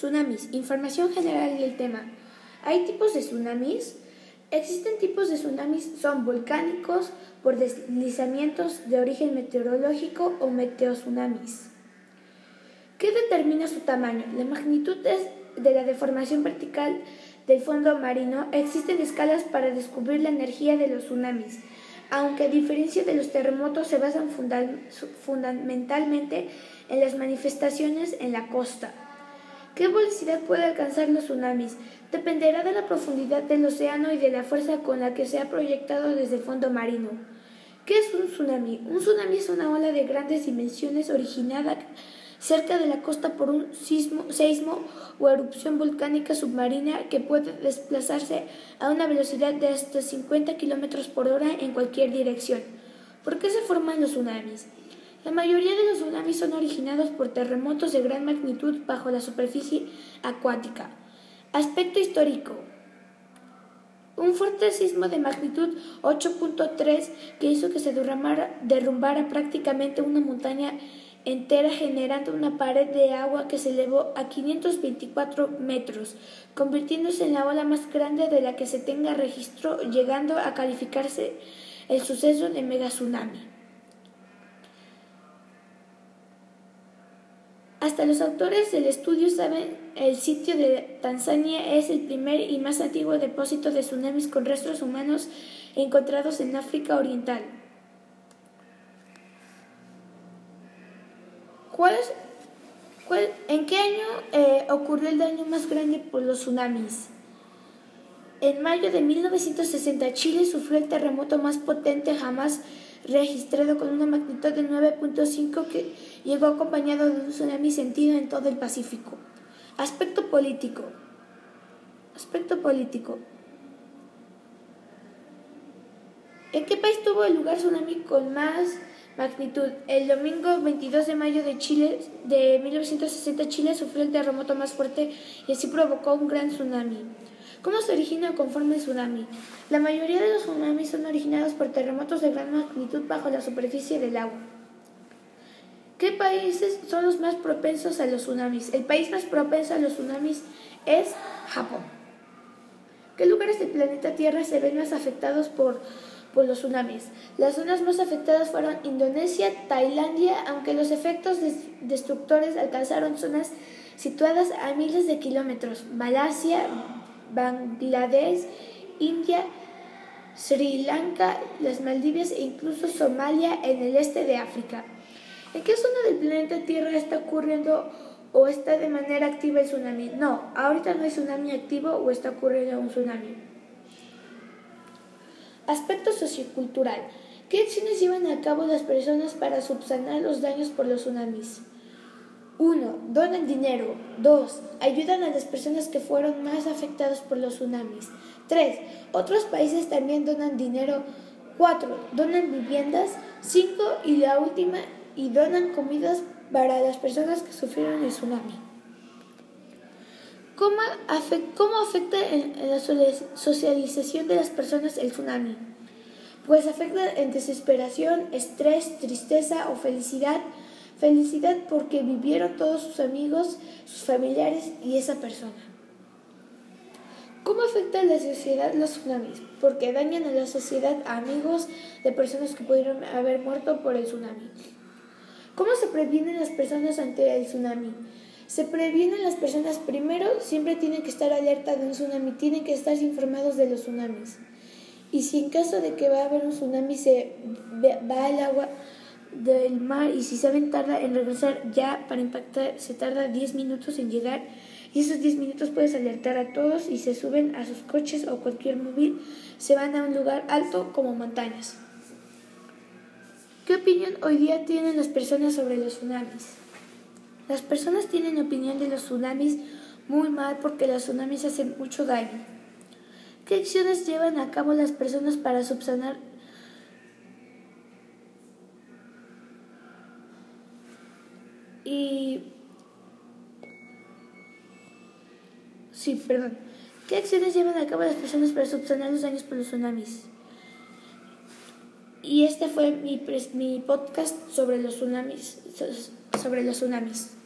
Tsunamis. Información general del tema. ¿Hay tipos de tsunamis? Existen tipos de tsunamis, son volcánicos, por deslizamientos de origen meteorológico o meteotsunamis. ¿Qué determina su tamaño? La magnitud de la deformación vertical del fondo marino. Existen escalas para descubrir la energía de los tsunamis, aunque a diferencia de los terremotos se basan fundamentalmente en las manifestaciones en la costa. ¿Qué velocidad puede alcanzar los tsunamis? Dependerá de la profundidad del océano y de la fuerza con la que se ha proyectado desde el fondo marino. ¿Qué es un tsunami? Un tsunami es una ola de grandes dimensiones originada cerca de la costa por un sismo, seismo o erupción volcánica submarina que puede desplazarse a una velocidad de hasta 50 km por hora en cualquier dirección. ¿Por qué se forman los tsunamis? La mayoría de los tsunamis son originados por terremotos de gran magnitud bajo la superficie acuática. Aspecto histórico. Un fuerte sismo de magnitud 8.3 que hizo que se derrumbara, derrumbara prácticamente una montaña entera generando una pared de agua que se elevó a 524 metros, convirtiéndose en la ola más grande de la que se tenga registro, llegando a calificarse el suceso de mega Hasta los autores del estudio saben el sitio de Tanzania es el primer y más antiguo depósito de tsunamis con restos humanos encontrados en África Oriental. ¿En qué año eh, ocurrió el daño más grande por los tsunamis? En mayo de 1960 Chile sufrió el terremoto más potente jamás registrado con una magnitud de 9.5 que llegó acompañado de un tsunami sentido en todo el Pacífico. Aspecto político. Aspecto político. ¿En qué país tuvo el lugar tsunami con más magnitud? El domingo 22 de mayo de Chile de 1960 Chile sufrió el terremoto más fuerte y así provocó un gran tsunami. ¿Cómo se origina conforme el tsunami? La mayoría de los tsunamis son originados por terremotos de gran magnitud bajo la superficie del agua. ¿Qué países son los más propensos a los tsunamis? El país más propenso a los tsunamis es Japón. ¿Qué lugares del planeta Tierra se ven más afectados por, por los tsunamis? Las zonas más afectadas fueron Indonesia, Tailandia, aunque los efectos destructores alcanzaron zonas situadas a miles de kilómetros. Malasia, Bangladesh, India, Sri Lanka, las Maldivas e incluso Somalia en el este de África. ¿En qué zona del planeta Tierra está ocurriendo o está de manera activa el tsunami? No, ahorita no hay tsunami activo o está ocurriendo un tsunami. Aspecto sociocultural. ¿Qué acciones llevan a cabo las personas para subsanar los daños por los tsunamis? 1. Donan dinero. 2. Ayudan a las personas que fueron más afectadas por los tsunamis. 3. Otros países también donan dinero. 4. Donan viviendas. 5. Y la última, y donan comidas para las personas que sufrieron el tsunami. ¿Cómo, afecta en la socialización de las personas el tsunami? Pues afecta en desesperación, estrés, tristeza o felicidad Felicidad porque vivieron todos sus amigos, sus familiares y esa persona. ¿Cómo afecta a la sociedad los tsunamis? Porque dañan a la sociedad a amigos de personas que pudieron haber muerto por el tsunami. ¿Cómo se previenen las personas ante el tsunami? Se previenen las personas primero, siempre tienen que estar alerta de un tsunami, tienen que estar informados de los tsunamis. Y si en caso de que va a haber un tsunami se va al agua, del mar y si saben tarda en regresar ya para impactar se tarda 10 minutos en llegar y esos 10 minutos puedes alertar a todos y se suben a sus coches o cualquier móvil se van a un lugar alto como montañas. ¿Qué opinión hoy día tienen las personas sobre los tsunamis? Las personas tienen opinión de los tsunamis muy mal porque los tsunamis hacen mucho daño. ¿Qué acciones llevan a cabo las personas para subsanar Y... Sí, perdón. ¿Qué acciones llevan a cabo las personas para subsanar los daños por los tsunamis? Y este fue mi, mi podcast sobre los tsunamis. Sobre los tsunamis.